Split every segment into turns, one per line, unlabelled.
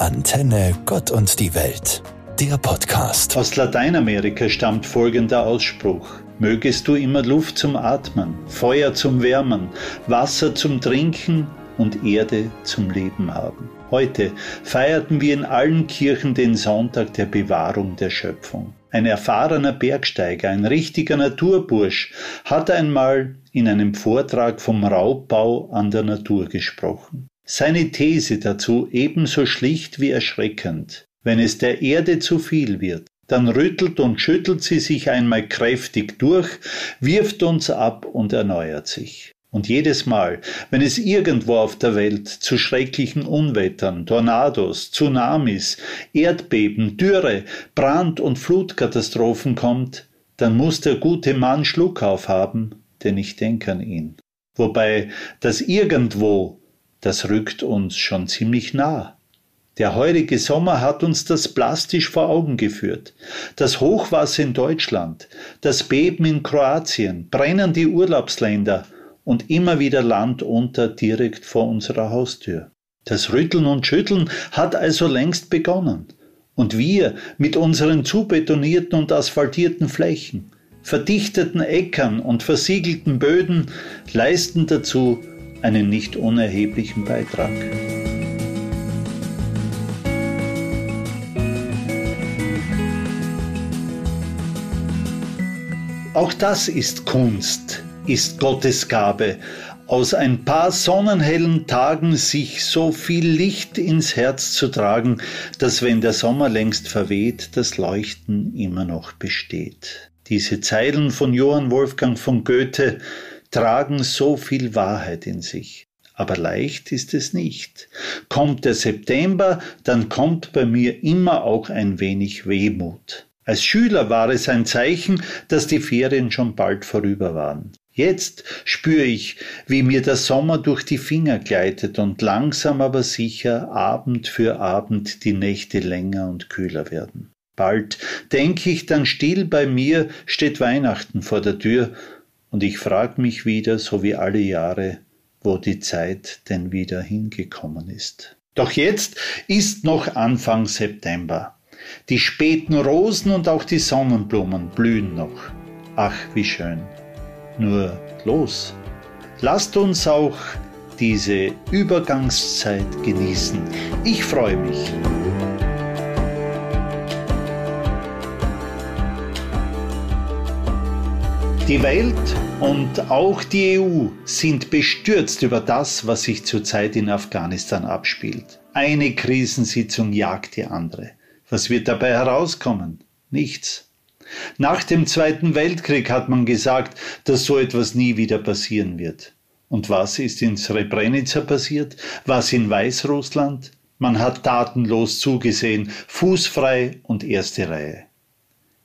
Antenne Gott und die Welt, der Podcast.
Aus Lateinamerika stammt folgender Ausspruch. Mögest du immer Luft zum Atmen, Feuer zum Wärmen, Wasser zum Trinken und Erde zum Leben haben. Heute feierten wir in allen Kirchen den Sonntag der Bewahrung der Schöpfung. Ein erfahrener Bergsteiger, ein richtiger Naturbursch, hat einmal in einem Vortrag vom Raubbau an der Natur gesprochen. Seine These dazu ebenso schlicht wie erschreckend. Wenn es der Erde zu viel wird, dann rüttelt und schüttelt sie sich einmal kräftig durch, wirft uns ab und erneuert sich. Und jedes Mal, wenn es irgendwo auf der Welt zu schrecklichen Unwettern, Tornados, Tsunamis, Erdbeben, Dürre, Brand- und Flutkatastrophen kommt, dann muss der gute Mann Schluck aufhaben, denn ich denke an ihn. Wobei das irgendwo, das rückt uns schon ziemlich nah. Der heurige Sommer hat uns das plastisch vor Augen geführt. Das Hochwasser in Deutschland, das Beben in Kroatien, brennende Urlaubsländer – und immer wieder Land unter direkt vor unserer Haustür. Das Rütteln und Schütteln hat also längst begonnen. Und wir mit unseren zubetonierten und asphaltierten Flächen, verdichteten Äckern und versiegelten Böden leisten dazu einen nicht unerheblichen Beitrag. Auch das ist Kunst, ist Gottes Gabe, aus ein paar sonnenhellen Tagen sich so viel Licht ins Herz zu tragen, dass wenn der Sommer längst verweht, das Leuchten immer noch besteht. Diese Zeilen von Johann Wolfgang von Goethe tragen so viel Wahrheit in sich. Aber leicht ist es nicht. Kommt der September, dann kommt bei mir immer auch ein wenig Wehmut. Als Schüler war es ein Zeichen, dass die Ferien schon bald vorüber waren. Jetzt spüre ich, wie mir der Sommer durch die Finger gleitet und langsam aber sicher Abend für Abend die Nächte länger und kühler werden. Bald denke ich dann still bei mir steht Weihnachten vor der Tür und ich frag mich wieder, so wie alle Jahre, wo die Zeit denn wieder hingekommen ist. Doch jetzt ist noch Anfang September. Die späten Rosen und auch die Sonnenblumen blühen noch. Ach, wie schön. Nur los, lasst uns auch diese Übergangszeit genießen. Ich freue mich. Die Welt und auch die EU sind bestürzt über das, was sich zurzeit in Afghanistan abspielt. Eine Krisensitzung jagt die andere. Was wird dabei herauskommen? Nichts. Nach dem Zweiten Weltkrieg hat man gesagt, dass so etwas nie wieder passieren wird. Und was ist in Srebrenica passiert? Was in Weißrussland? Man hat tatenlos zugesehen, fußfrei und erste Reihe.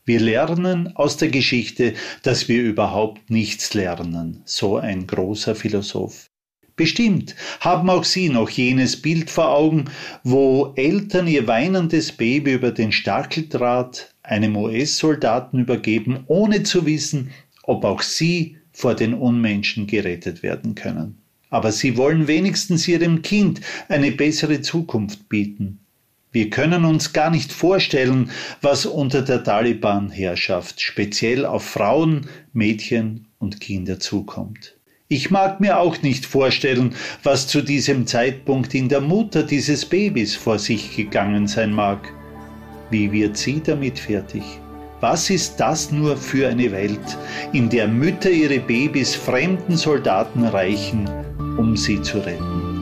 Wir lernen aus der Geschichte, dass wir überhaupt nichts lernen, so ein großer Philosoph. Bestimmt haben auch Sie noch jenes Bild vor Augen, wo Eltern ihr weinendes Baby über den Stacheldraht einem US-Soldaten übergeben, ohne zu wissen, ob auch sie vor den Unmenschen gerettet werden können. Aber sie wollen wenigstens ihrem Kind eine bessere Zukunft bieten. Wir können uns gar nicht vorstellen, was unter der Taliban-Herrschaft speziell auf Frauen, Mädchen und Kinder zukommt. Ich mag mir auch nicht vorstellen, was zu diesem Zeitpunkt in der Mutter dieses Babys vor sich gegangen sein mag. Wie wird sie damit fertig? Was ist das nur für eine Welt, in der Mütter ihre Babys fremden Soldaten reichen, um sie zu retten?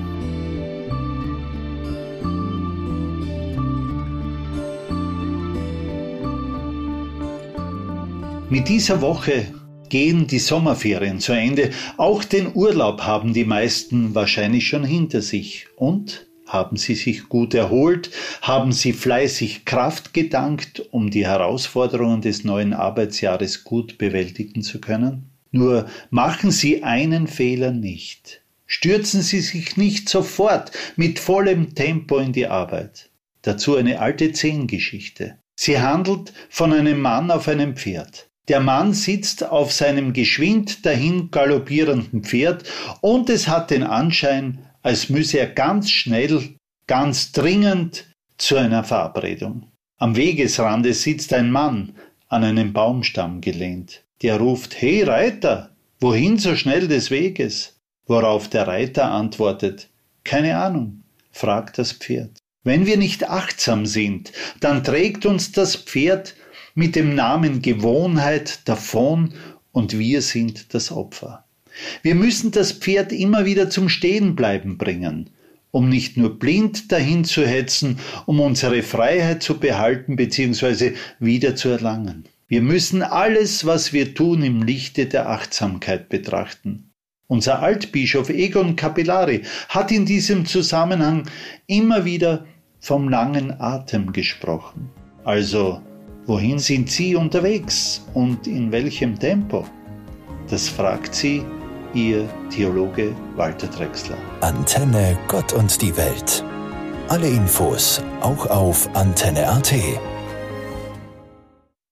Mit dieser Woche gehen die Sommerferien zu Ende. Auch den Urlaub haben die meisten wahrscheinlich schon hinter sich. Und haben sie sich gut erholt? Haben sie fleißig Kraft gedankt, um die Herausforderungen des neuen Arbeitsjahres gut bewältigen zu können? Nur machen Sie einen Fehler nicht. Stürzen Sie sich nicht sofort mit vollem Tempo in die Arbeit. Dazu eine alte Zehngeschichte. Sie handelt von einem Mann auf einem Pferd. Der Mann sitzt auf seinem geschwind dahin galoppierenden Pferd und es hat den Anschein, als müsse er ganz schnell, ganz dringend zu einer Verabredung. Am Wegesrande sitzt ein Mann an einem Baumstamm gelehnt. Der ruft, Hey Reiter, wohin so schnell des Weges? Worauf der Reiter antwortet, Keine Ahnung, fragt das Pferd. Wenn wir nicht achtsam sind, dann trägt uns das Pferd mit dem Namen Gewohnheit davon und wir sind das Opfer. Wir müssen das Pferd immer wieder zum Stehenbleiben bringen, um nicht nur blind dahin zu hetzen, um unsere Freiheit zu behalten bzw. wieder zu erlangen. Wir müssen alles, was wir tun, im Lichte der Achtsamkeit betrachten. Unser Altbischof Egon Capillari hat in diesem Zusammenhang immer wieder vom langen Atem gesprochen. Also Wohin sind Sie unterwegs und in welchem Tempo? Das fragt sie Ihr Theologe Walter Drexler.
Antenne Gott und die Welt. Alle Infos auch auf Antenne.at.